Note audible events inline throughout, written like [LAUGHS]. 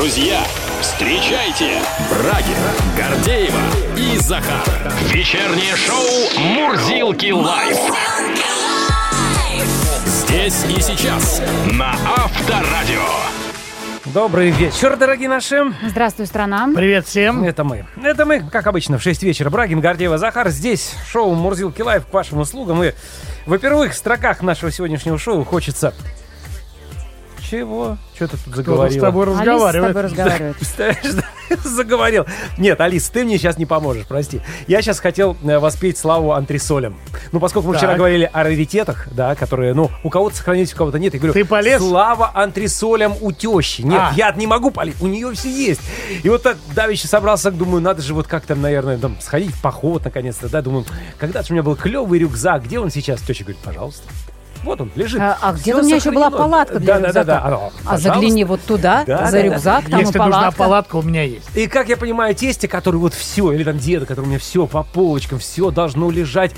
друзья, встречайте Брагина, Гордеева и Захар. Вечернее шоу «Мурзилки лайф». Здесь и сейчас на Авторадио. Добрый вечер, дорогие наши. Здравствуй, страна. Привет всем. Это мы. Это мы, как обычно, в 6 вечера. Брагин, Гордеева, Захар. Здесь шоу «Мурзилки лайф» к вашим услугам. И во первых строках нашего сегодняшнего шоу хочется... Чего? Что ты тут Кто-то заговорила? с тобой Алиса с разговаривает. тобой разговаривает. Представляешь, [LAUGHS] заговорил. Нет, Алис, ты мне сейчас не поможешь, прости. Я сейчас хотел э, воспеть славу антресолям. Ну, поскольку мы вчера Так. говорили о раритетах, да, которые, ну, у кого-то сохранились, у кого-то нет, я говорю, Ты полез? слава антресолям у тещи. Нет, А. я не могу полить, у нее все есть. И вот так давеча собрался, думаю, надо же вот как-то, наверное, там, сходить в поход наконец-то, да, думаю, когда-то у меня был клевый рюкзак, где он сейчас? Теща говорит, пожалуйста. Вот он лежит. А, а где-то у меня еще была палатка для да, рюкзака. Да, да, да. А Пожалуйста. загляни вот туда, Да, за да, да. рюкзак, там Если и нужна палатка. палатка, у меня есть. И как я понимаю, тесте, который вот все, или там деда, который у меня все по полочкам, все должно лежать.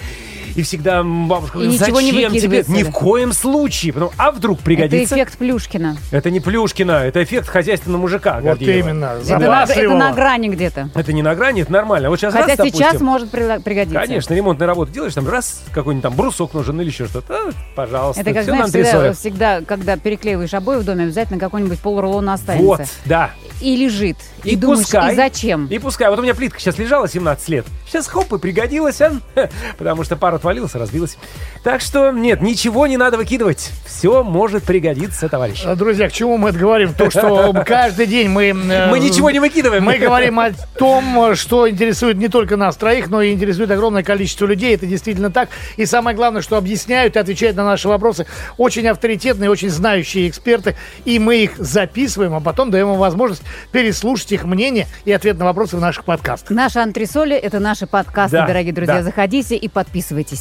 И всегда бабушка говорит, ничего не зачем тебе? Ни в коем случае. Потому, а вдруг Это пригодится? эффект Плюшкина. Это не Плюшкина, это эффект хозяйственного мужика. Вот Гордеева. именно. Это на, это на грани где-то. Это не на грани, это нормально. Вот сейчас Хотя раз, сейчас допустим, может при- пригодиться. Конечно, ремонтные работы делаешь, там раз, какой-нибудь там брусок нужен или еще что-то. А, пожалуйста, Это как, знаешь, всегда, всегда, когда переклеиваешь обои в доме, обязательно какой-нибудь полрулона останется. Вот, да. И лежит. И, И думаешь, пускай. и зачем? И пускай. Вот у меня плитка сейчас лежала 17 лет. Сейчас хоп, и пригодилась, а? [LAUGHS] потому что пара отвалилась, разбилась. Так что, нет, ничего не надо выкидывать. Все может пригодиться, товарищ. А, Друзья, к чему мы это говорим? То, что каждый день мы... [LAUGHS] э, Мы ничего не выкидываем. Мы говорим о том, что интересует не только нас троих, но и интересует огромное количество людей. Это действительно так. И самое главное, что объясняют и отвечают на наши вопросы очень авторитетные, очень знающие эксперты. И мы их записываем, а потом даем им возможность переслушать их мнение и ответ на вопросы в наших подкастах. Наши антресоли – это наши подкасты, Да, дорогие друзья. да. Заходите и подписывайтесь.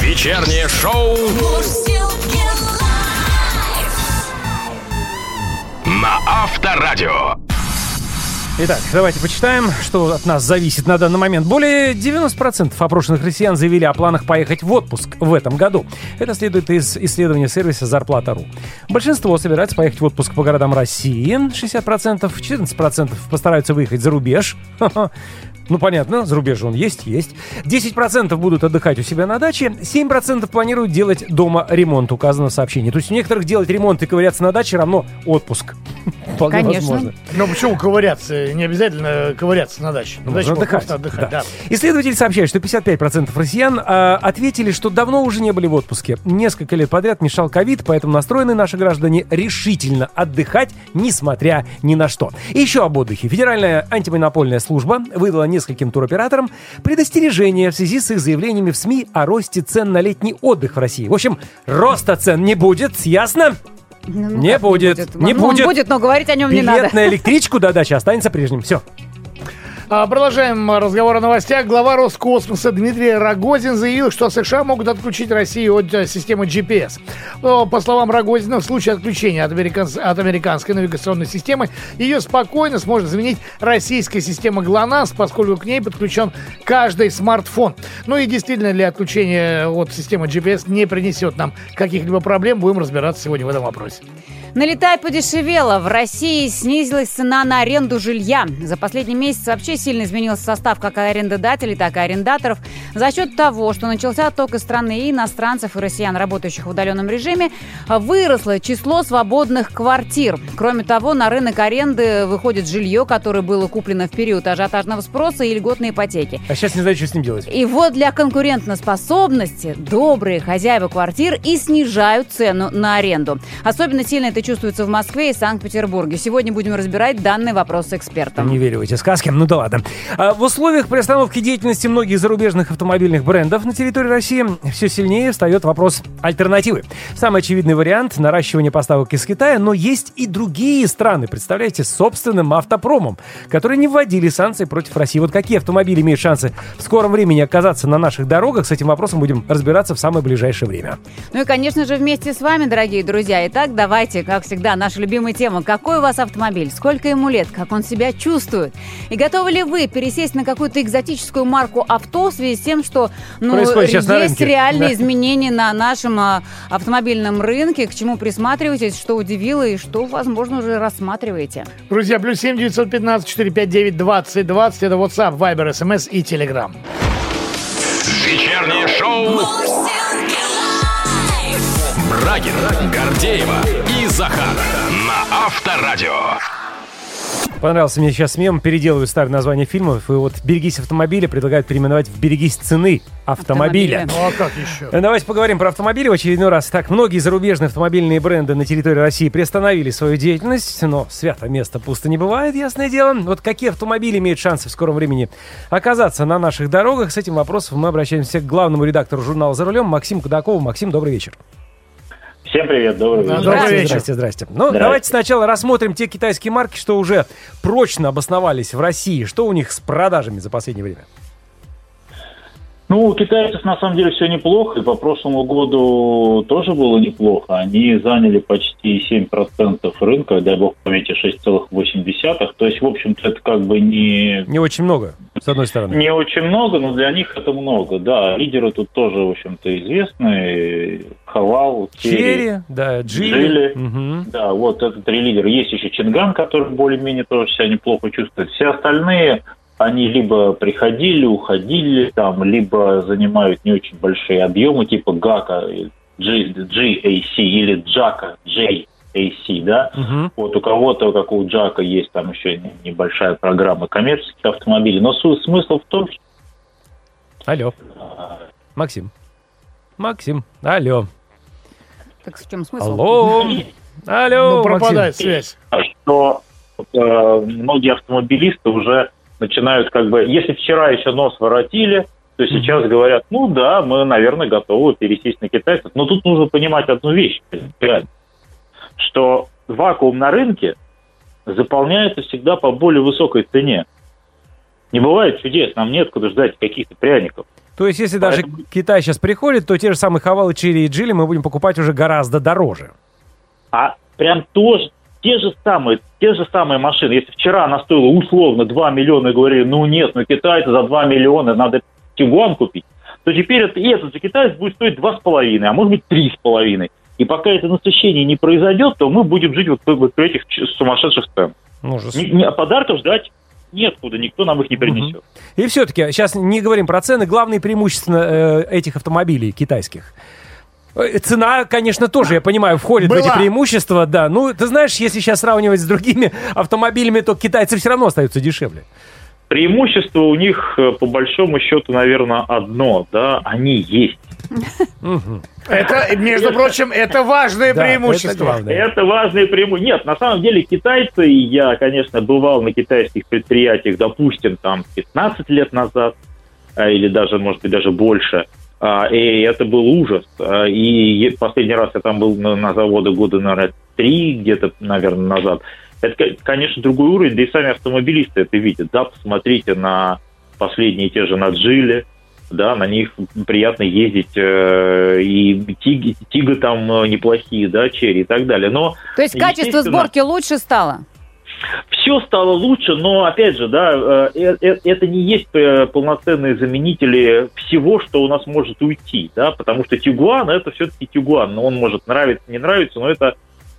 Вечернее шоу на Авторадио. Итак, давайте почитаем, что от нас зависит на данный момент. Более 90% опрошенных россиян заявили о планах поехать в отпуск в этом году. Это следует из исследования сервиса «Зарплата.ру». Большинство собирается поехать в отпуск по городам России, 60%, 14% постараются выехать за рубеж. [LAUGHS] Ну, понятно, за рубеж он есть, есть. 10% будут отдыхать у себя на даче, 7% планируют делать дома ремонт, указано в сообщении. То есть у некоторых делать ремонт и ковыряться на даче равно отпуск. [LAUGHS] Вполне Конечно. возможно. Ну почему ковыряться? Не обязательно ковыряться на даче. На даче можно отдыхать. просто отдыхать. Да. да. Исследователи сообщают, что 55% россиян а, ответили, что давно уже не были в отпуске. Несколько лет подряд мешал ковид, поэтому настроены наши граждане решительно отдыхать, несмотря ни на что. И еще об отдыхе. Федеральная антимонопольная служба выдала нескольким туроператорам предостережение в связи с их заявлениями в СМИ о росте цен на летний отдых в России. В общем, роста цен не будет, ясно? Ну, ну Не как будет, не Ну, будет. будет, но говорить о нем не Билет надо. на [LAUGHS] электричку до дачи останется прежним. Все. А, Продолжаем разговор о новостях. Глава Роскосмоса Дмитрий Рогозин заявил, что США могут отключить Россию от э, системы GPS. Но, по словам Рогозина, в случае отключения от, американс- от американской навигационной системы ее спокойно сможет заменить российская система ГЛОНАСС, поскольку к ней подключен каждый смартфон. Ну и действительно ли отключение от системы GPS не принесет нам каких-либо проблем, будем разбираться сегодня в этом вопросе. Налетай подешевело. В России снизилась цена на аренду жилья. За последний месяц вообще сильно изменился состав как арендодателей, так и арендаторов. За счет того, что начался отток из страны и иностранцев, и россиян, работающих в удаленном режиме, выросло число свободных квартир. Кроме того, на рынок аренды выходит жилье, которое было куплено в период ажиотажного спроса и льготной ипотеки. А сейчас не знаю, что с ним делать. И вот для конкурентоспособности добрые хозяева квартир и снижают цену на аренду. Особенно сильно это чувствуется в Москве и Санкт-Петербурге. Сегодня будем разбирать данный вопрос с экспертом. Не верю в эти сказки. Ну да ладно. А в условиях приостановки деятельности многих зарубежных автомобильных брендов на территории России все сильнее встает вопрос альтернативы. Самый очевидный вариант – наращивание поставок из Китая, но есть и другие страны, представляете, с собственным автопромом, которые не вводили санкции против России. Вот какие автомобили имеют шансы в скором времени оказаться на наших дорогах, с этим вопросом будем разбираться в самое ближайшее время. Ну и, конечно же, вместе с вами, дорогие друзья. Итак, давайте Как всегда, наша любимая тема. Какой у вас автомобиль? Сколько ему лет? Как он себя чувствует? И готовы ли вы пересесть на какую-то экзотическую марку авто в связи с тем, что ну, есть рынке. реальные Да. изменения на нашем а, автомобильном рынке? К чему присматриваетесь? Что удивило и что, возможно, уже рассматриваете? Друзья, плюс семь девятьсот пятнадцать четыре пять девять двадцать двадцать. Это WhatsApp, Viber, SMS и Telegram. Вечернее шоу Брагина, Гордеева и Захара на Авторадио. Понравился мне сейчас мем, переделываю старые названия фильмов, и вот «Берегись автомобиля» предлагают переименовать в «Берегись цены автомобиля». Автомобиля. Ну а как еще? Э, Давайте поговорим про автомобили в очередной раз. Так, многие зарубежные автомобильные бренды на территории России приостановили свою деятельность, но свято место пусто не бывает, ясное дело. Вот какие автомобили имеют шансы в скором времени оказаться на наших дорогах? С этим вопросом мы обращаемся к главному редактору журнала «За рулем» Максиму Кудакову. Максим, добрый вечер. Всем привет, добрый вечер. добрый здрасте, вечер. здрасте, здрасте. Ну, Здрасте. давайте сначала рассмотрим те китайские марки, что уже прочно обосновались в России. Что у них с продажами за последнее время? Ну, у китайцев на самом деле все неплохо, и по прошлому году тоже было неплохо. Они заняли почти 7% рынка, дай бог памяти 6,8. То есть, в общем-то, это как бы не, Не очень много, с одной стороны. не очень много, но для них это много. Да, лидеры тут тоже, в общем-то, известны. Хавал, Черри. Черри, да, Джили. Джили. Мгм. Да, вот это три лидера. Есть еще Чинган, который более-менее тоже себя неплохо чувствует. Все остальные, они либо приходили, уходили, там, либо занимают не очень большие объемы, типа ГАКа, G, GAC или Джака, JAC, да. Мгм. Вот у кого-то, как у Джака, есть там еще не- небольшая программа коммерческих автомобилей. Но су- смысл в том, что Алло. Максим. Максим. Алло. Так в чем смысл? Алло. [LAUGHS] Алло. Ну, Максим. пропадает связь. что э, многие автомобилисты уже начинают как бы, если вчера еще нос воротили, то сейчас говорят, ну да, мы, наверное, готовы пересесть на китайцев. Но тут нужно понимать одну вещь, что вакуум на рынке заполняется всегда по более высокой цене. Не бывает чудес, нам нет куда ждать каких-то пряников. То есть, если даже Поэтому- Китай сейчас приходит, то те же самые Хавалы, Черри и Джили мы будем покупать уже гораздо дороже. А прям тоже, те же самые, те же самые машины. Если вчера она стоила условно 2 миллиона и говорили, ну нет, ну китайцы за 2 миллиона надо Тигуан купить, то теперь это, и этот же китаец будет стоить 2,5, а может быть 3,5. И пока это насыщение не произойдет, то мы будем жить вот, в- вот при этих сумасшедших цен. Ужас. Ни- а подарков ждать неоткуда, никто нам их не принесет. И все-таки, сейчас не говорим про цены, главные преимущества э, этих автомобилей китайских. Э, Цена, конечно, тоже, я понимаю, входит в Была. эти преимущества, да. Ну, ты знаешь, если сейчас сравнивать с другими автомобилями, то китайцы все равно остаются дешевле. Преимущество у них, э, по большому счету, наверное, одно, да, они есть. Это, между прочим, это важное преимущество. Это важное преимущество. Нет, на самом деле китайцы, и я, конечно, бывал на китайских предприятиях, допустим, там 15 лет назад, а, или даже, может быть, даже больше, и это был ужас. А, И последний раз я там был на, заводе года, наверное, три где-то, наверное, назад. Это, ко- конечно, другой уровень, да и сами автомобилисты это видят. Да, посмотрите на последние те же на Джили, да, на них приятно ездить, э, и Тиг, Тига там э, неплохие, да, Черри и так далее. Но То есть качество сборки лучше стало? Все стало лучше, но опять же, да, э, э, это не есть э, полноценные заменители всего, что у нас может уйти, да, потому что Тигуан это все-таки Тигуан, но он может нравиться, не нравиться, но это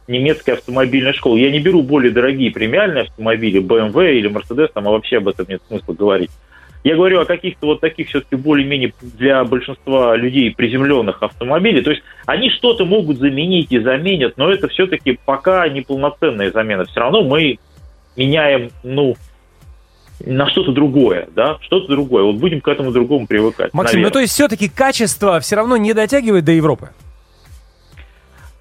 немецкая автомобильная школа. Я не беру более дорогие премиальные автомобили, BMW или Mercedes, там а вообще об этом нет смысла говорить. Я говорю о каких-то вот таких все-таки более-менее для большинства людей приземленных автомобилей. То есть они что-то могут заменить и заменят, но это все-таки пока не полноценная замена. Все равно мы меняем, ну, на что-то другое, да, что-то другое. Вот будем к этому другому привыкать. Максим, ну наверное. то есть все-таки качество все равно не дотягивает до Европы?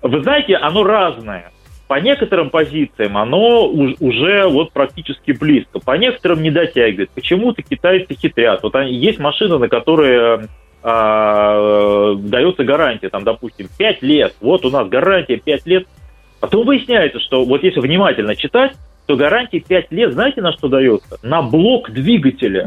Вы знаете, оно разное. По некоторым позициям оно уж- уже вот практически близко. По некоторым не дотягивает. Почему-то китайцы хитрят. Вот есть машины, на которые а, дается гарантия, там, допустим, 5 лет. Вот у нас гарантия 5 лет. Потом выясняется, что вот если внимательно читать, то гарантия 5 лет, знаете, на что дается? На блок двигателя.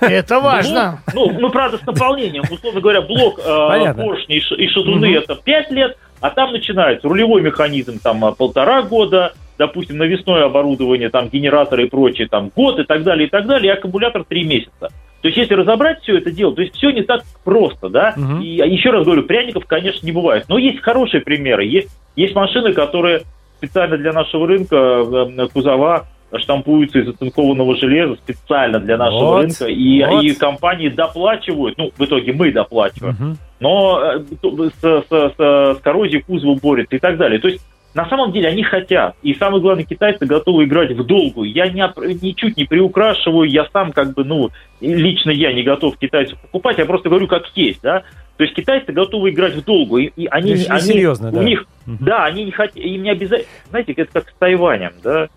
Это важно. Блок, ну, ну, правда, с наполнением. Условно говоря, блок э, поршни и шатуны Мгм. это 5 лет, А там начинается рулевой механизм там а, полтора года, допустим, навесное оборудование, там генераторы и прочее, там год и так далее, и так далее, и аккумулятор три месяца. То есть, если разобрать все это дело, то есть все не так просто, да. Мгм. И а, еще раз говорю, пряников, конечно, не бывает. Но есть хорошие примеры. Есть, есть машины, которые специально для нашего рынка э, кузова штампуются из оцинкованного железа специально для нашего Вот, рынка, и, вот. и компании доплачивают, ну, в итоге мы доплачиваем, Мгм. но э, с, с- с- с коррозией кузова борется и так далее. То есть на самом деле они хотят. И самое главное, китайцы готовы играть в долгую. Я не, ничуть не приукрашиваю, я сам как бы, ну, лично я не готов китайцев покупать, я просто говорю как есть, да. То есть китайцы готовы играть в долгую, и, и они, они серьезно, у да. них, Мгм. да, они не хотят, им не обязательно, знаете, это как с Тайванем, да.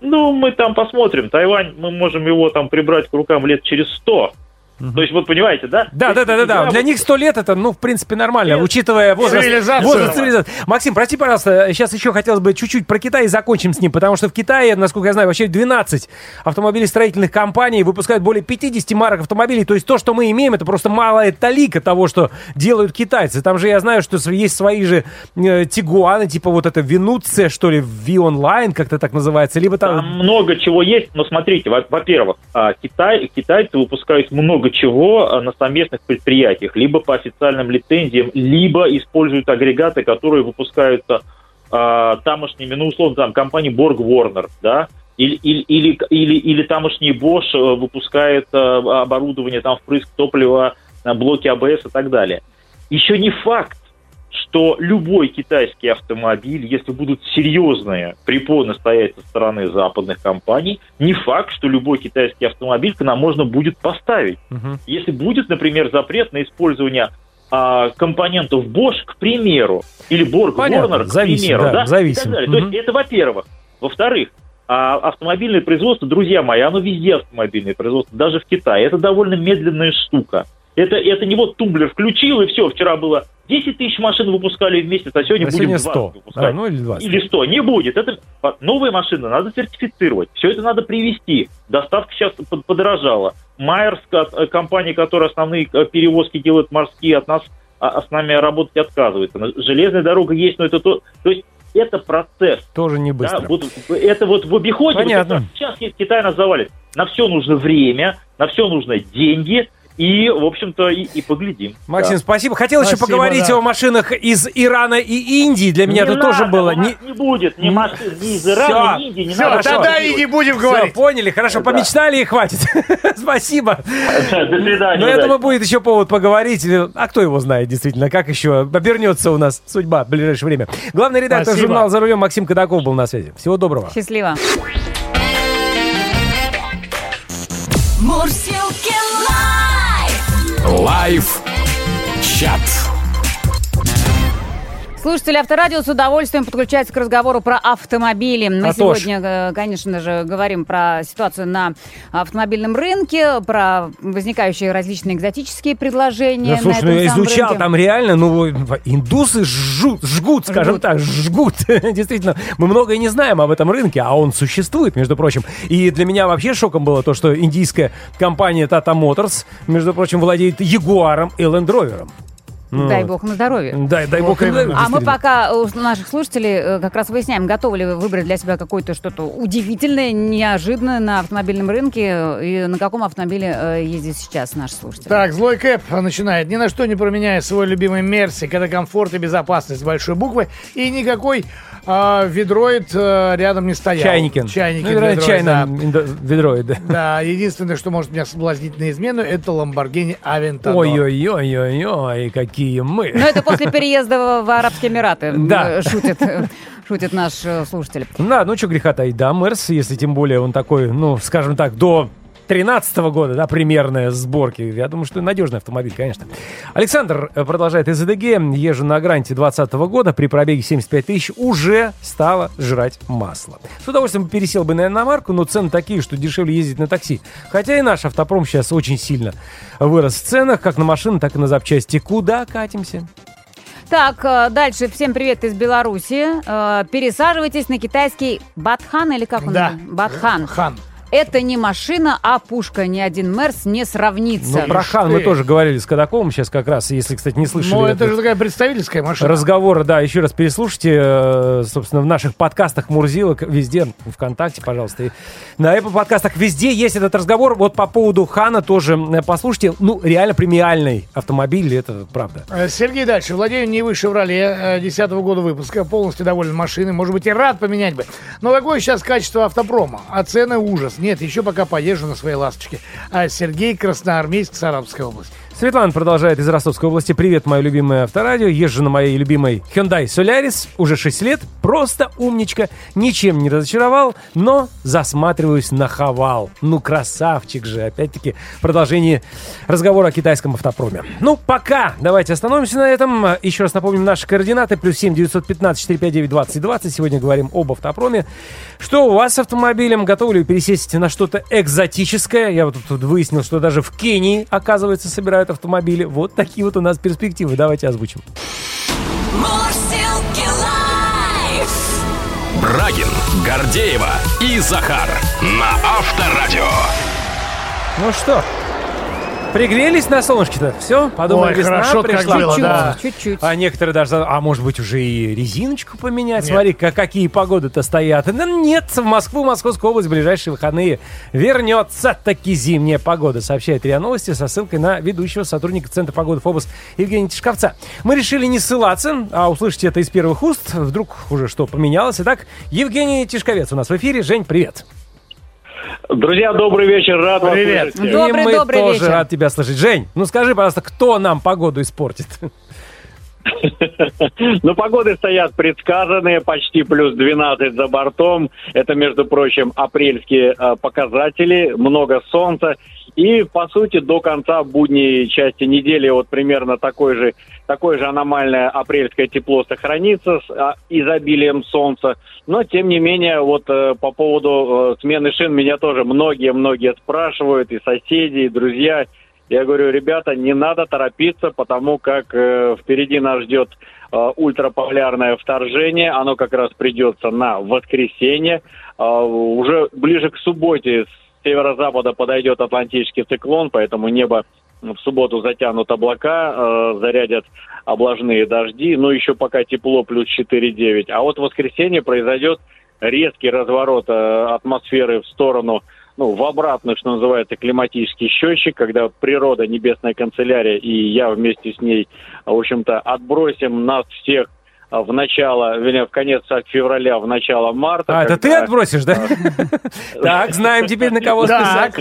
Ну, мы там посмотрим. Тайвань, мы можем его там прибрать к рукам лет через сто. Мгм. То есть, вот понимаете, да? Да, да, да, да, да. Для них сто лет это, ну, в принципе, нормально, Нет. учитывая возраст, Цивилизацию. возраст цивилизации. Максим, прости, пожалуйста, сейчас еще хотелось бы чуть-чуть про Китай и закончим с ним, потому что в Китае, насколько я знаю, вообще 12 автомобилестроительных компаний выпускают более 50 марок автомобилей. То есть то, что мы имеем, это просто малая талика того, что делают китайцы. Там же я знаю, что есть свои же э, Тигуаны, типа вот это Винуция, что ли, V-Online, как-то так называется, либо там... Там много чего есть, но смотрите, во- во-первых, а, Китай, китайцы выпускают много чего а, на совместных предприятиях, либо по официальным лицензиям, либо используют агрегаты, которые выпускаются а, тамошними, ну, условно, там, компании Borg Warner, да, или, или, или, или, или тамошний Bosch э, выпускает э, оборудование, там, впрыск топлива, э, блоки АБС и так далее. Еще не факт, что любой китайский автомобиль, если будут серьезные препоны стоять со стороны западных компаний, не факт, что любой китайский автомобиль к нам можно будет поставить. Мгм. Если будет, например, запрет на использование а, компонентов Bosch, к примеру, или Borg Понятно, Warner, к зависит, примеру, да, да, зависит. и так далее. Мгм. То есть это во-первых. Во-вторых, а, автомобильное производство, друзья мои, оно везде автомобильное производство, даже в Китае. Это довольно медленная штука. Это, это не вот тумблер включил, и все, вчера было 10 тысяч машин выпускали в месяц, а сегодня А будем сегодня 20 100. выпускать. А, ну или 20. Или 100. Не будет. Это новые машины надо сертифицировать. Все это надо привести. Доставка сейчас под- подорожала. Майерс, э, компания, которая основные э, перевозки делает морские, от нас а, а с нами работать отказывается. Железная дорога есть, но это то... То есть это процесс. Тоже не быстро. Да, вот, это вот в обиходе. Понятно. вот сейчас Китай нас завалит. На все нужно время, на все нужно деньги. И, в общем-то, и, и поглядим. Максим, Да. спасибо. Хотел еще Спасибо, поговорить да. о машинах из Ирана и Индии. Для меня Не это тоже надо, было. у нас Не... Не будет ни машин, ни из Ирана, Всё. ни Индии, не Все, надо. тогда и не будем говорить. Все, поняли, хорошо, Да. помечтали и хватит. [LAUGHS] Спасибо. До свидания. Но я думаю, будет еще повод поговорить. А кто его знает, действительно, как еще обернется у нас судьба в ближайшее время. Главный редактор Спасибо. журнала «За рулем» Максим Кадаков был на связи. Всего доброго. Счастливо. Live! Чат. Слушатели Авторадио с удовольствием подключаются к разговору про автомобили. Мы А то ж. сегодня, э, конечно же, говорим про ситуацию на автомобильном рынке, про возникающие различные экзотические предложения. Да, слушай, на ну этом я самом изучал, рынке. там реально, ну, индусы жгут, жгут, скажем Жгут. так, жгут. [LAUGHS] Действительно, мы многое не знаем об этом рынке, а он существует, между прочим. И для меня вообще шоком было то, что индийская компания Tata Motors, между прочим, владеет Ягуаром и Land Rover. Ну, Дай бог на здоровье. Дай, дай бог. А мы пока у наших слушателей э, как раз выясняем, готовы ли вы выбрать для себя какое-то что-то удивительное, неожиданное на автомобильном рынке э, и на каком автомобиле э, ездит сейчас наш слушатель. Так, злой Кэп начинает. Ни на что не променяя свой любимый Мерси, когда комфорт и безопасность с большой буквы, и никакой а, ведроид а, рядом не стоял. Чайники. Чайники. Ну, ведроид, да. чайно индо- ведроид, да. Да, единственное, что может меня соблазнить на измену, это Lamborghini Aventador. Ой-ой-ой-ой-ой, какие мы. Но это после переезда в- Арабские Эмираты, Да. шутит, э, шутит наш э, слушатель. Да, ну что греха таить, да, Мерс, если тем более он такой, ну, скажем так, до 13 года, да, примерные сборки. Я думаю, что надежный автомобиль, конечно. Александр э, продолжает из ЭДГ. Езжу на гранте 2020 года. При пробеге 75 тысяч уже стало жрать масло. С удовольствием пересел бы, наверное, на марку, но цены такие, что дешевле ездить на такси. Хотя и наш автопром сейчас очень сильно вырос в ценах, как на машины, так и на запчасти. Куда катимся? Так, э, дальше. Всем привет из Беларуси. Э, Пересаживайтесь на китайский батхан или как он? Да. Батхан. Хан. Это не машина, а пушка. Ни один Мерс не сравнится. Ну, про Хан мы тоже говорили с Кадаковым сейчас как раз, если, кстати, не слышали. Ну, это же такая представительская машина. разговоры, да, еще раз переслушайте, э, собственно, в наших подкастах Мурзилок, везде, ВКонтакте, пожалуйста, и на Apple подкастах, везде есть этот разговор. Вот по поводу Хана тоже э, послушайте. Ну, реально премиальный автомобиль, это правда. Э, Сергей дальше. Владею Нивы Шевроле 10 года выпуска. Полностью доволен машиной. Может быть, и рад поменять бы. Но какое сейчас качество автопрома? А цены ужас. Нет, еще пока поезжу на своей ласточке. А Сергей Красноармейск, Саратовская область. Светлана продолжает из Ростовской области. Привет, мое любимое авторадио. Езжу на моей любимой Hyundai Solaris. Уже 6 лет. Просто умничка. Ничем не разочаровал, но засматриваюсь на Хавал. Ну, красавчик же. Опять-таки, продолжение разговора о китайском автопроме. Ну, пока. Давайте остановимся на этом. Еще раз напомним наши координаты. Плюс 7 915 459 20 20. Сегодня говорим об автопроме. Что у вас с автомобилем? Готовы ли вы пересесть на что-то экзотическое? Я вот тут выяснил, что даже в Кении, оказывается, собирают автомобили. Вот такие вот у нас перспективы. Давайте озвучим. Брагин, Гордеева и Захар на Авторадио. Ну что, пригрелись на солнышке-то? Все? Подумали, Ой, весна хорошо, как пришла. было, Чуть-чуть, да. чуть-чуть. А некоторые даже, а может быть уже и резиночку поменять? Нет. Смотри, как, какие погоды-то стоят. Ну, нет, в Москву, Московскую область в ближайшие выходные вернется таки зимняя погода, сообщает РИА Новости со ссылкой на ведущего сотрудника Центра погоды ФОБОС Евгения Тишковца. Мы решили не ссылаться, а услышать это из первых уст. Вдруг уже что поменялось. Итак, Евгений Тишковец у нас в эфире. Жень, привет. Друзья, добрый вечер, рад Привет. вас слышать. Добрый, И мы добрый тоже вечер. рад тебя слышать. Жень, ну скажи, пожалуйста, кто нам погоду испортит? [LAUGHS] Ну, погоды стоят предсказанные, почти плюс 12 за бортом. Это, между прочим, апрельские э, показатели, много солнца. И, по сути, до конца будней части недели вот примерно такой же, такое же аномальное апрельское тепло сохранится с а, изобилием солнца. Но, тем не менее, вот э, по поводу э, смены шин меня тоже многие-многие спрашивают, и соседи, и друзья. Я говорю, ребята, не надо торопиться, потому как э, впереди нас ждет э, ультраполярное вторжение. Оно как раз придется на воскресенье. Э, уже ближе к субботе северо-запада подойдет атлантический циклон, поэтому небо в субботу затянут облака, э, зарядят облажные дожди. Ну, еще пока тепло, плюс 4-9. А вот в воскресенье произойдет резкий разворот э, атмосферы в сторону ну, в обратный, что называется, климатический счетчик, когда природа, небесная канцелярия и я вместе с ней, в общем-то, отбросим нас всех в начало, вернее, в конец февраля, в начало марта. А, это ты когда- отбросишь, да? Так, знаем теперь, на кого списать.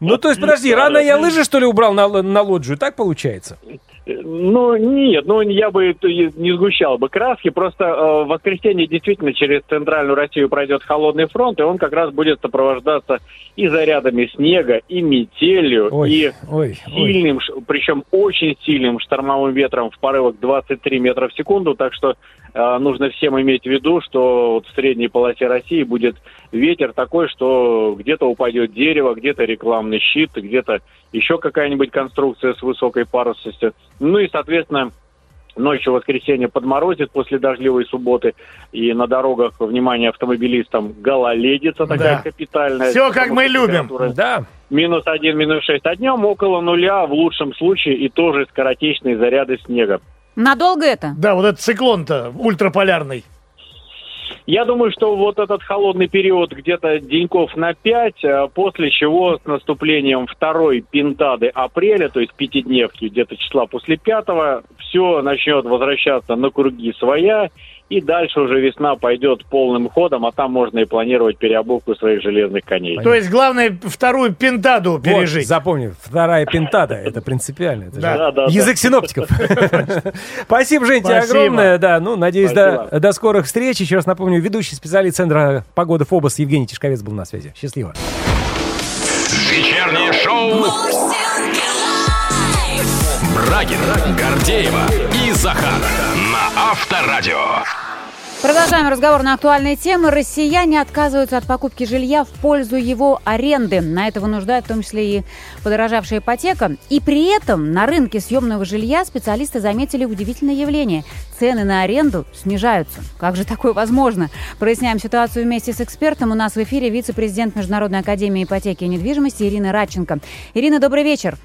Ну, то есть, подожди, рано я лыжи, что ли, убрал на, на лоджию? Так получается? Ну, нет, ну, я бы не сгущал бы краски, просто э, в воскресенье действительно через центральную Россию пройдет холодный фронт, и он как раз будет сопровождаться и зарядами снега, и метелью, Ой, и ой, ой. сильным, ш- причем очень сильным штормовым ветром в порывах 23 метра в секунду, так что э, нужно всем иметь в виду, что вот в средней полосе России будет ветер такой, что где-то упадет дерево, где-то рекламный щит, где-то еще какая-нибудь конструкция с высокой парусностью. Ну и, соответственно, Ночью в воскресенье подморозит после дождливой субботы. И на дорогах, внимание автомобилистам, гололедица такая Да. капитальная. Всё, как мы любим. Да. Минус один, минус шесть. А днем около нуля, в лучшем случае, и тоже скоротечные заряды снега. Надолго это? Да, вот этот циклон-то ультраполярный. Я думаю, что вот этот холодный период где-то деньков на пять, а после чего с наступлением второй пентады апреля, то есть пятидневки, где-то числа после пятого, все начнет возвращаться на круги своя, и дальше уже весна пойдет полным ходом, а там можно и планировать переобувку своих железных коней. То есть, главное, вторую пентаду пережить. Вот, запомни, вторая пентада, это принципиально. Это же Да. Да, да, да. Язык синоптиков. [LAUGHS] Спасибо, Жень, тебе огромное. Да, ну, надеюсь, до, до скорых встреч. Еще раз напомню, ведущий специалист Центра погоды ФОБОС Евгений Тишковец был на связи. Счастливо. Вечернее шоу Брагина, Гордеева и Захар на Авторадио. Продолжаем разговор на актуальные темы. Россияне отказываются от покупки жилья в пользу его аренды. На это вынуждает в том числе и подорожавшая ипотека. И при этом на рынке съемного жилья специалисты заметили удивительное явление. Цены на аренду снижаются. Как же такое возможно? Проясняем ситуацию вместе с экспертом. У нас в эфире вице-президент Международной академии ипотеки и недвижимости Ирина Радченко. Ирина, добрый вечер.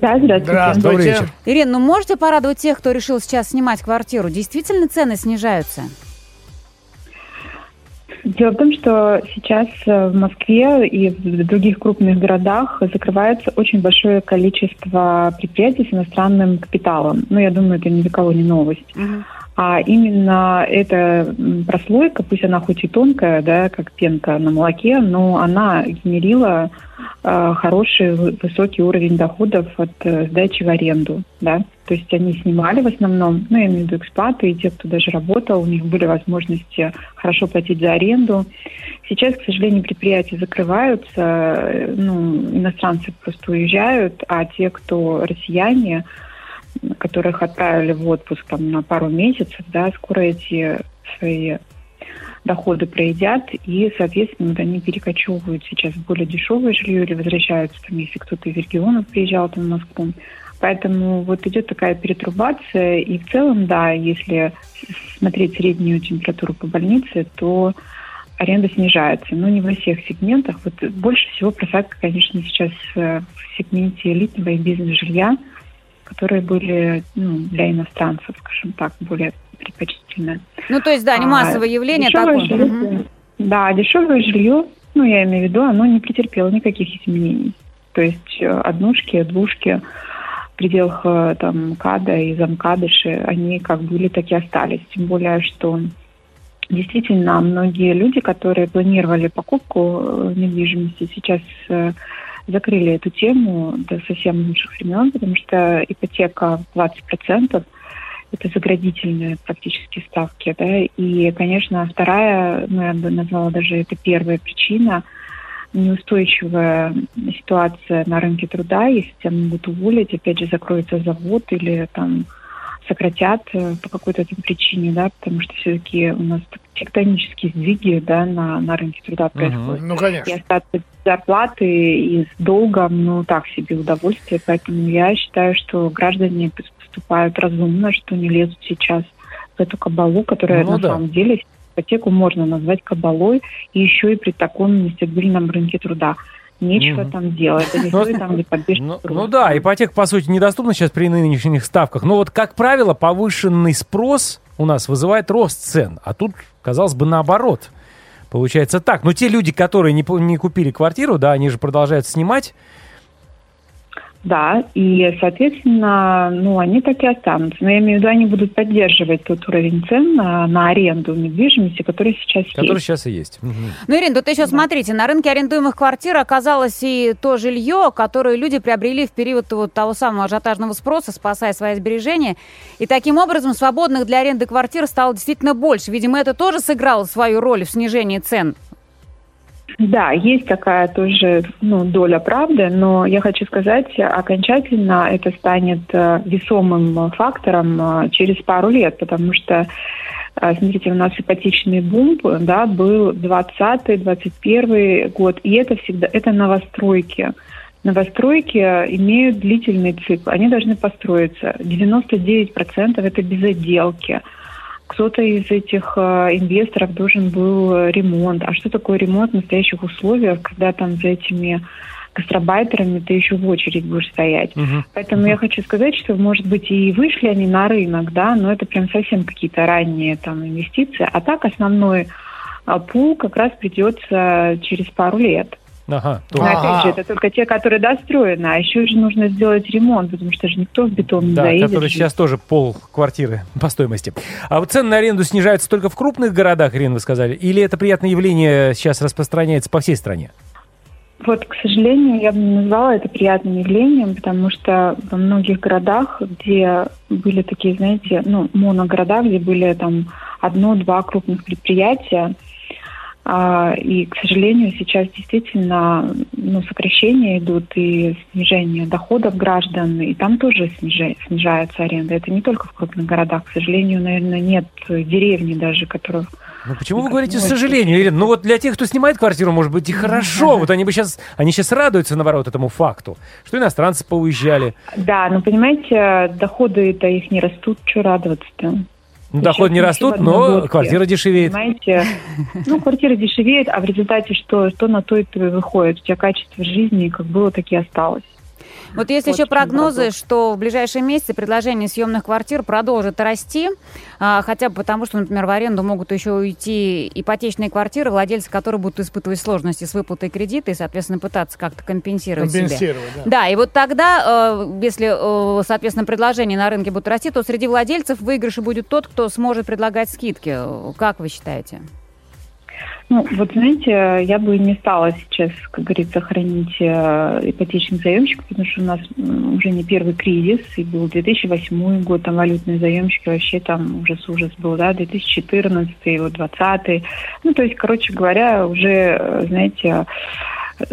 Да, здравствуйте. Здравствуйте. Добрый вечер. Ирина, ну можете порадовать тех, кто решил сейчас снимать квартиру? Действительно цены снижаются? Дело в том, что сейчас э, в Москве и в других крупных городах закрывается очень большое количество предприятий с иностранным капиталом. Ну, я думаю, это ни для кого не новость. А именно эта прослойка, пусть она хоть и тонкая, да, как пенка на молоке, но она генерила э, хороший вы- высокий уровень доходов от э, сдачи в аренду, да. То есть они снимали в основном, ну, я имею в виду экспаты и те, кто даже работал, у них были возможности хорошо платить за аренду. Сейчас, к сожалению, предприятия закрываются, э, ну, иностранцы просто уезжают, а те, кто россияне, которых отправили в отпуск там, на пару месяцев, да, скоро эти свои доходы проедят, и, соответственно, вот они перекочевывают сейчас в более дешевое жилье или возвращаются, там, если кто-то из регионов приезжал там, в Москву. Поэтому вот идет такая перетрубация, и в целом, да, если смотреть среднюю температуру по больнице, то аренда снижается, но не во всех сегментах. Вот больше всего просадка, конечно, сейчас э, в сегменте элитного и бизнес-жилья, которые были ну, для иностранцев, скажем так, более предпочтительны. Ну, то есть, да, не А, массовое явление дешевое такое. жилье, Мгм. Да, дешевое жилье, ну, я имею в виду, оно не претерпело никаких изменений. То есть э, однушки, двушки в пределах э, там КАДа и замкадыши, они как были, так и остались. Тем более, что действительно многие люди, которые планировали покупку э, недвижимости, сейчас закрыли эту тему до совсем лучших времен, потому что ипотека в 20% это заградительные практически ставки, да, и, конечно, вторая, ну, я бы назвала даже это первая причина, неустойчивая ситуация на рынке труда, если тебя могут уволить, опять же, закроется завод или там сократят э, по какой-то там причине, да, потому что все-таки у нас тектонические сдвиги, да, на, на рынке труда происходят. Ну, И конечно. остаться без зарплаты и с долгом, ну, так себе удовольствие. Поэтому я считаю, что граждане поступают разумно, что не лезут сейчас в эту кабалу, которая Ну на да. самом деле ипотеку можно назвать кабалой, и еще и при таком нестабильном рынке труда. Нечего там делать. Ну, там, Ну, ну да, ипотека, по сути, недоступна сейчас при нынешних ставках. Но вот, как правило, повышенный спрос у нас вызывает рост цен. А тут, казалось бы, наоборот. Получается так. Но те люди, которые не, не купили квартиру, да, они же продолжают снимать. Да, и, соответственно, ну, они так и останутся. Но я имею в виду, они будут поддерживать тот уровень цен на, на аренду недвижимости, который сейчас Который есть. сейчас и есть. Ну, Ирина, тут еще смотрите, на рынке арендуемых квартир оказалось и то жилье, которое люди приобрели в период вот того самого ажиотажного спроса, спасая свои сбережения. И таким образом свободных для аренды квартир стало действительно больше. Видимо, это тоже сыграло свою роль в снижении цен. Да, есть такая тоже ну, доля правды, но я хочу сказать, окончательно это станет э, весомым фактором э, через пару лет, потому что, э, смотрите, у нас ипотечный бум да, был 20-21 год, и это всегда это новостройки. Новостройки имеют длительный цикл, они должны построиться. 99% это без отделки кто-то из этих э, инвесторов должен был э, ремонт. А что такое ремонт в настоящих условиях, когда там за этими гастробайтерами ты еще в очередь будешь стоять? Мгм. Поэтому я хочу сказать, что, может быть, и вышли они на рынок, да, но это прям совсем какие-то ранние там инвестиции. А так основной а, пул как раз придется через пару лет. Ага. то- Но Ага. опять же, это только те, которые достроены, а еще же нужно сделать ремонт, потому что же никто в бетон не Да, заедет. который сейчас тоже пол квартиры [LAUGHS] по стоимости. А вот цены на аренду снижаются только в крупных городах, Ирина, вы сказали? Или это приятное явление сейчас распространяется по всей стране? Вот, к сожалению, я бы не назвала это приятным явлением, потому что во многих городах, где были такие, знаете, ну, моногорода, где были там одно-два крупных предприятия, А, И, к сожалению, сейчас действительно ну, сокращения идут и снижение доходов граждан, и там тоже снижа- снижается аренда. Это не только в крупных городах. К сожалению, наверное, нет деревни даже, которых Ну почему вы говорите не с очень. сожалением, Ирина? Ну вот для тех, кто снимает квартиру, может быть и хорошо. Вот они бы сейчас, они сейчас радуются, наоборот, этому факту, что иностранцы поуезжали. Да, но понимаете, доходы-то их не растут, что радоваться-то? Ну, доходы не растут, но одногодке. квартира дешевеет. Понимаете, ну, квартира дешевеет, а в результате что? Что на то и выходит? У тебя качество жизни как было, так и осталось. Вот есть Вот еще прогнозы, парадокс. что в ближайшие месяцы предложение съемных квартир продолжит расти, а, хотя бы потому, что, например, в аренду могут еще уйти ипотечные квартиры, владельцы которых будут испытывать сложности с выплатой кредита и, соответственно, пытаться как-то компенсировать. Компенсировать, да. Да, и вот тогда, э, если, э, соответственно, предложения на рынке будут расти, то среди владельцев выигрыше будет тот, кто сможет предлагать скидки. Как вы считаете? Ну, вот знаете, я бы не стала сейчас, как говорится, хранить э, ипотечных заемщиков, потому что у нас уже не первый кризис, и был 2008 год, там валютные заемщики, вообще там ужас-ужас был, да, 2014, вот 20 Ну, то есть, короче говоря, уже, э, знаете,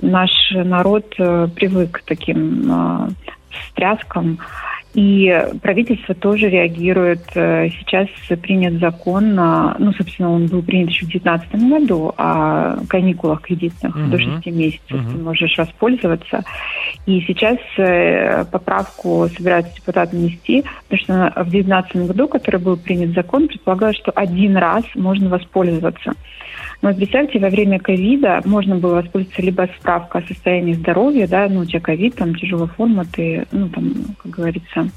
наш народ э, привык к таким э, встряскам. И правительство тоже реагирует. Э, Сейчас принят закон, а, ну, собственно, он был принят еще в 2019 году о каникулах кредитных Мгм. до 6 месяцев. Мгм. Ты можешь воспользоваться. И сейчас э, поправку собираются депутаты внести, потому что в 2019 году, который был принят закон, предполагалось, что один раз можно воспользоваться. Но вот представьте, во время ковида можно было воспользоваться либо справка о состоянии здоровья, да, ну, у тебя ковид, там, тяжелая форма, ты, ну, там, как говорится,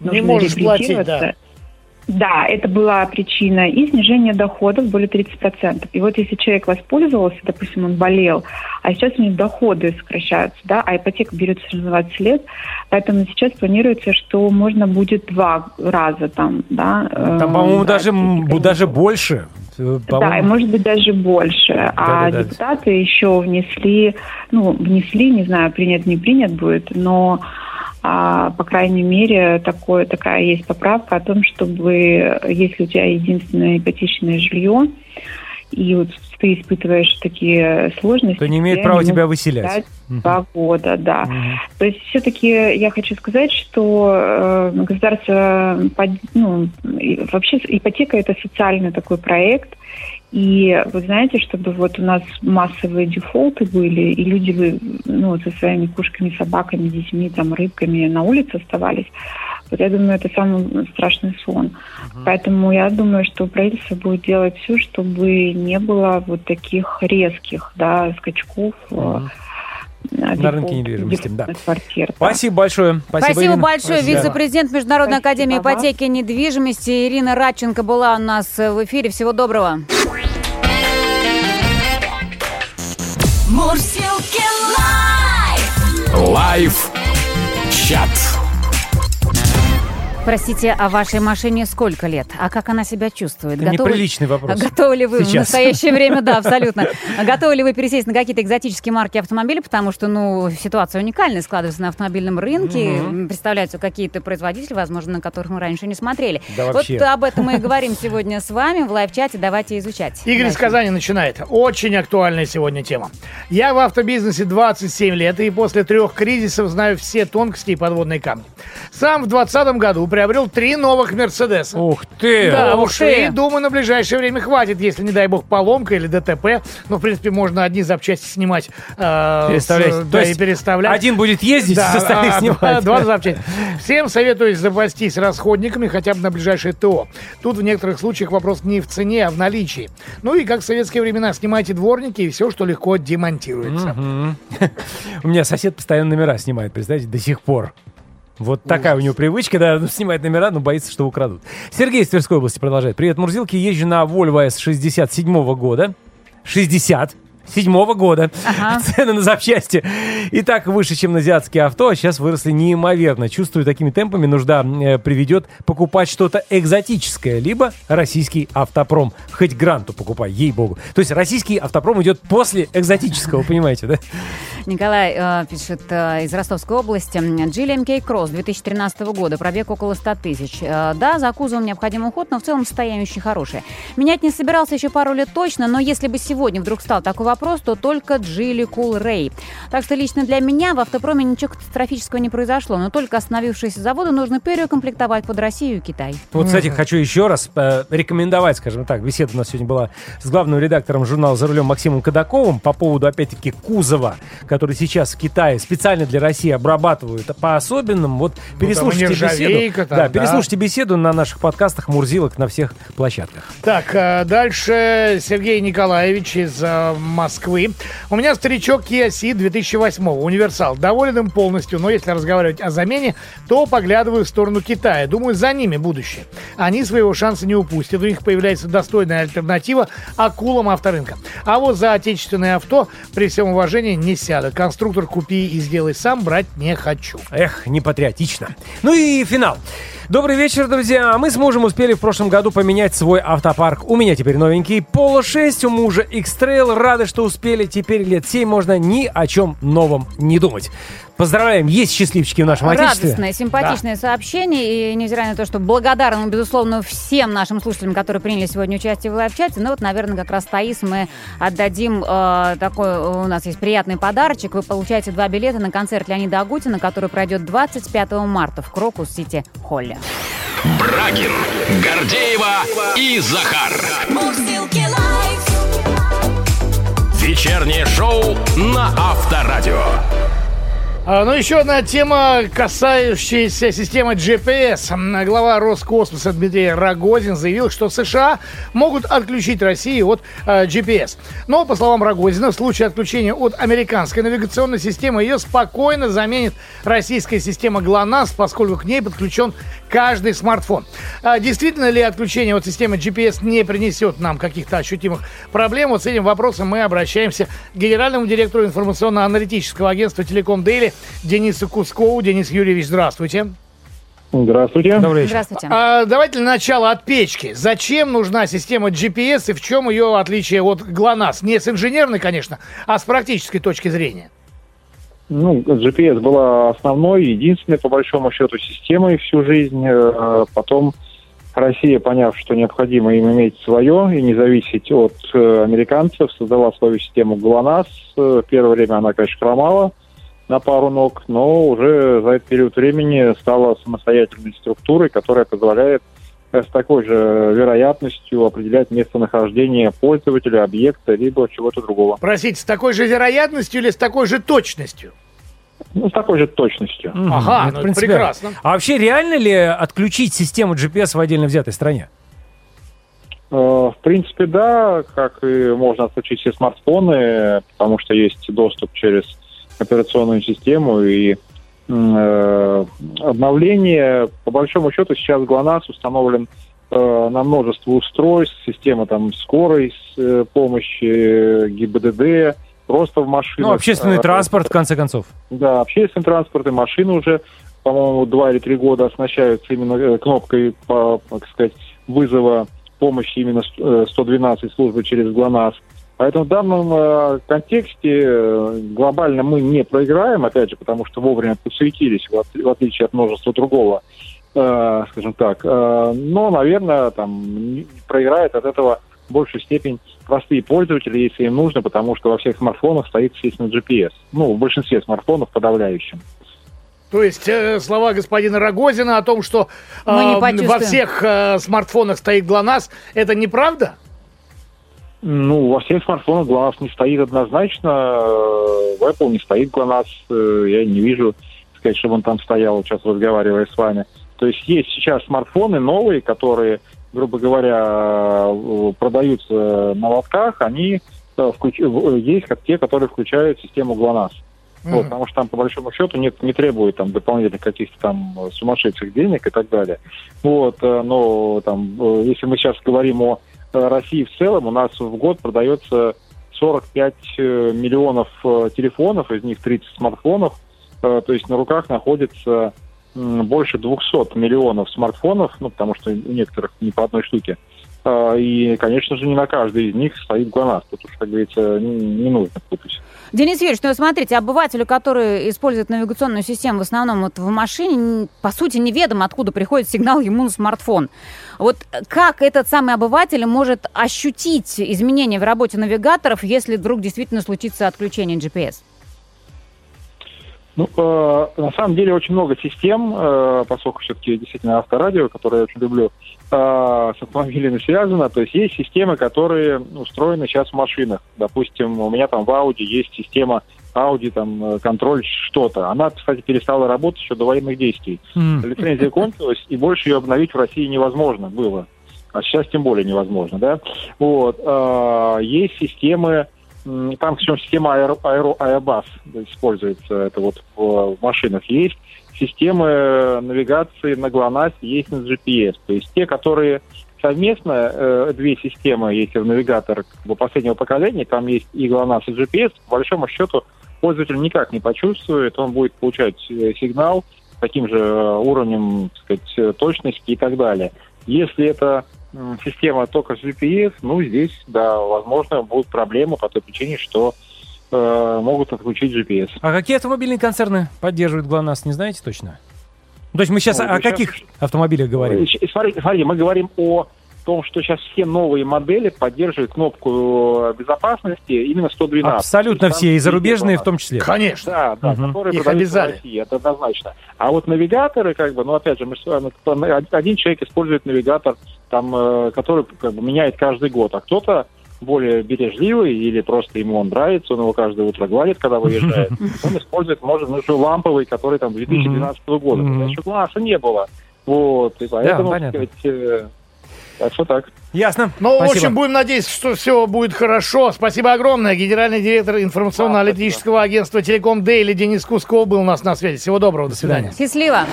Не можешь платить, реабилитироваться. Да, это была причина. И снижение доходов более 30%. И вот если человек воспользовался, допустим, он болел, а сейчас у него доходы сокращаются, да, а ипотека берется на 20 лет, поэтому сейчас планируется, что можно будет два раза там, да. Там, э, по-моему, даже, даже больше. Э, да, и может быть даже больше. А Да-да-да. депутаты еще внесли, ну, внесли, не знаю, принят, не принят будет, но а, по крайней мере, такое, такая есть поправка о том, чтобы, если у тебя единственное ипотечное жилье, и вот ты испытываешь такие сложности... То не имеет права тебя выселять. Два года, да. Мгм. То есть все-таки я хочу сказать, что э, государство, под- ну, и вообще ипотека это социальный такой проект. И вы знаете, чтобы вот у нас массовые дефолты были, и люди вы, ну, со своими кушками, собаками, детьми, там, рыбками на улице оставались, вот я думаю, это самый страшный сон. Поэтому я думаю, что правительство будет делать все, чтобы не было вот таких резких, да, скачков. Мгм. На рынке недвижимости, да. дефолтных квартир. да. Спасибо большое. Спасибо, Спасибо, Ирина. большое. Спасибо. Вице-президент Международной Спасибо академии вам. ипотеки и недвижимости Ирина Радченко была у нас в эфире. Всего доброго. Мурзилки live! Live чат. Простите, а вашей машине сколько лет? А как она себя чувствует? Это неприличный вопрос. Готовы ли вы в Сейчас. настоящее время? Да, абсолютно. [LAUGHS] Готовы ли вы пересесть на какие-то экзотические марки автомобилей? Потому что, ну, ситуация уникальная складывается на автомобильном рынке. Мгм. Представляются какие-то производители, возможно, на которых мы раньше не смотрели. Да вот вообще. об этом мы и говорим сегодня с вами в live-чате. Давайте изучать. Игорь из. Казани начинает. Очень актуальная сегодня тема. Я в автобизнесе 27 лет и после трех кризисов знаю все тонкости и подводные камни. Сам в 2020 году приобрел три новых Мерседеса. Ух ты! Да, Ух ты. и думаю, на ближайшее время хватит, если, не дай бог, поломка или ДТП. Ну, в принципе, можно одни запчасти снимать э, Переставлять. с- То да, и есть переставлять. Один будет ездить, Да, остальных а, снимать. [LAUGHS] Два запчасти. Всем советую запастись расходниками хотя бы на ближайшее ТО. Тут в некоторых случаях вопрос не в цене, а в наличии. Ну и как в советские времена, снимайте дворники и все, что легко демонтируется. [LAUGHS] У меня сосед постоянно номера снимает, представляете, до сих пор. Вот такая у него привычка, да, ну, снимает номера, но боится, что украдут. Сергей из Тверской области продолжает. Привет, Мурзилки. Езжу на Volvo S67 года. 60. Седьмого года. Ага. [LAUGHS] Цены на запчасти и так выше, чем на азиатские авто, а сейчас выросли неимоверно. Чувствую, такими темпами нужда э, приведет покупать что-то экзотическое, либо российский автопром. Хоть гранту покупай, ей-богу. То есть российский автопром идет после экзотического, понимаете, да? Николай э, пишет э, из Ростовской области. GLMK Cross 2013 года, пробег около 100 тысяч. Э, да, за кузовом необходим уход, но в целом состояние очень хорошее. Менять не собирался еще пару лет точно, но если бы сегодня вдруг стал такой вопрос, то только Geely Cool Ray. Так что лично для меня в автопроме ничего катастрофического не произошло, но только остановившиеся заводы нужно переукомплектовать под Россию и Китай. Вот, кстати, хочу еще раз э, рекомендовать, скажем так, беседа у нас сегодня была с главным редактором журнала «За рулем» Максимом Кадаковым по поводу, опять-таки, кузова, который сейчас в Китае специально для России обрабатывают по-особенному. Вот переслушайте Ну, нержавейка беседу. там, да, да. переслушайте беседу на наших подкастах Мурзилок на всех площадках. Так, э, дальше Сергей Николаевич из э, Москвы. У меня старичок Kia Ceed 2008 универсал. Доволен им полностью, но если разговаривать о замене, то поглядываю в сторону Китая. Думаю, за ними будущее. Они своего шанса не упустят. У них появляется достойная альтернатива акулам авторынка. А вот за отечественное авто, при всем уважении, не сядут. Конструктор купи и сделай сам, брать не хочу. Эх, не патриотично. Ну и финал. Добрый вечер, друзья. Мы с мужем успели в прошлом году поменять свой автопарк. У меня теперь новенький Polo 6, у мужа X-Trail. Рады, что успели. Теперь лет 7 можно ни о чем новом не думать. Поздравляем, есть счастливчики в нашем отечестве. Радостное, симпатичное сообщение. И невзирая на то, что благодарны, безусловно, всем нашим слушателям, которые приняли сегодня участие в лайв-чате. Ну вот, наверное, как раз Таис мы отдадим э, такой, у нас есть приятный подарочек. Вы получаете два билета на концерт Леонида Агутина, который пройдет 25 марта в Крокус Сити Холле. Брагин, Гордеева и Захар. Мурзилки. Вечернее шоу на Авторадио. А, Ну, еще одна тема, касающаяся системы GPS. Глава Роскосмоса Дмитрий Рогозин заявил, что США могут отключить Россию от э, GPS. Но, по словам Рогозина, в случае отключения от американской навигационной системы ее спокойно заменит российская система ГЛОНАСС, поскольку к ней подключен каждый смартфон. А действительно ли отключение от системы GPS не принесет нам каких-то ощутимых проблем? Вот с этим вопросом мы обращаемся к генеральному директору информационно-аналитического агентства «Телеком Дейли» Денису Кускову. Денис Юрьевич, здравствуйте. Здравствуйте. Добрый вечер. Здравствуйте. А, давайте для начала от печки. Зачем нужна система GPS и в чем ее отличие от ГЛОНАСС? Не с инженерной, конечно, а с практической точки зрения. Ну, GPS была основной, единственной, по большому счету, системой всю жизнь. Э, Потом Россия, поняв, что необходимо им иметь свое и не зависеть от э, американцев, создала свою систему ГЛОНАСС. Э, Первое время она, конечно, хромала на пару ног, но уже за этот период времени стала самостоятельной структурой, которая позволяет с такой же вероятностью определять местонахождение пользователя, объекта, либо чего-то другого. Простите, с такой же вероятностью или с такой же точностью? Ну, с такой же точностью. Мгм, Ага, это ну, принципиально. прекрасно. А вообще реально ли отключить систему GPS в отдельно взятой стране? Э, В принципе, да, как и можно отключить все смартфоны, потому что есть доступ через операционную систему и э, обновление. По большому счету сейчас ГЛОНАСС установлен э, на множество устройств, система там скорой э, помощи, ГИБДД, просто в машинах. Ну, общественный Э, транспорт, в конце концов. Да, общественный транспорт и машины уже, по-моему, два или три года оснащаются именно э, кнопкой, по, так сказать, вызова помощи именно с- э, 112 службы через ГЛОНАСС. Поэтому в данном э, контексте э, глобально мы не проиграем, опять же, потому что вовремя подсуетились, в, от- в отличие от множества другого, э, скажем так. Э, но, наверное, там не- проиграет от этого в большей степень простые пользователи, если им нужно, потому что во всех смартфонах стоит, естественно, GPS. Ну, в большинстве смартфонов подавляющем. То есть э, слова господина Рогозина о том, что э, Мы не во всех э, смартфонах стоит ГЛОНАСС, это неправда? Ну, во всех смартфонах GLONASS не стоит однозначно. э, В Apple не стоит GLONASS. э, Я не вижу, сказать, чтобы он там стоял, сейчас разговаривая с вами. То есть есть сейчас смартфоны новые, которые, грубо говоря, э, продаются на лотках, они включ- есть как те, которые включают систему GLONASS. Вот, потому что там, по большому счету, нет, не требует там дополнительных каких-то там сумасшедших денег и так далее. Вот, но там, если мы сейчас говорим о России в целом, у нас в год продается 45 э, миллионов э, телефонов, из них 30 смартфонов, Э, то есть на руках находится больше 200 миллионов смартфонов, ну, потому что у некоторых не по одной штуке. А, И, конечно же, не на каждой из них стоит ГЛОНАСС. Тут уж, как говорится, не нужно путать. Денис Юрьевич, ну смотрите, обывателю, который использует навигационную систему в основном вот в машине, по сути, неведомо, откуда приходит сигнал ему на смартфон. Вот как этот самый обыватель может ощутить изменения в работе навигаторов, если вдруг действительно случится отключение GPS? Ну, э, на самом деле очень много систем, э, поскольку все-таки действительно авторадио, которое я очень люблю, э, с автомобилями связано. То есть есть системы, которые устроены сейчас в машинах. Допустим, у меня там в Audi есть система Audi, там, э, контроль что-то. Она, кстати, перестала работать еще до военных действий. М. Лицензия кончилась, и больше ее обновить в России невозможно было. А сейчас тем более невозможно, да? Вот. а, Есть системы, там причем система аэро, используется, это вот в, машинах есть. Системы навигации на ГЛОНАСС есть на GPS. То есть те, которые совместно, э, две системы, если в навигатор последнего поколения, там есть и ГЛОНАСС, и GPS, по большому счету пользователь никак не почувствует, он будет получать э, сигнал таким же э, уровнем так сказать, э, точности и так далее. Если это система только с GPS, ну, здесь, да, возможно, будут проблемы по той причине, что э, могут отключить GPS. А какие автомобильные концерны поддерживают ГЛОНАСС, не знаете точно? То есть мы сейчас Ой, о ну, щас- каких автомобилях говорим? Э, Смотри, смотри, мы говорим о том, что сейчас все новые модели поддерживают кнопку безопасности именно 112. Абсолютно есть все, и зарубежные в том числе. Конечно. Да, да, Мгм. которые Их обязали. в России, это однозначно. А вот навигаторы, как бы, ну, опять же, мы с вами, один человек использует навигатор, там, э, который как бы, меняет каждый год, а кто-то более бережливый или просто ему он нравится, он его каждое утро гладит, когда выезжает. [LAUGHS] Он использует, может, ну, ламповый, который там 2012 года. Еще глаза не было. Вот, и поэтому, так понятно. сказать, э, так что так. Ясно. Ну, в Спасибо. общем, будем надеяться, что все будет хорошо. Спасибо огромное. Генеральный директор информационно-аналитического агентства «Телеком Дейли» Денис Кусков был у нас на связи. Всего доброго. До свидания. Счастливо!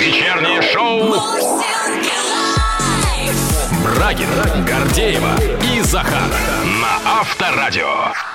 Вечернее шоу. Брагина, Гордеева и Захар на Авторадио.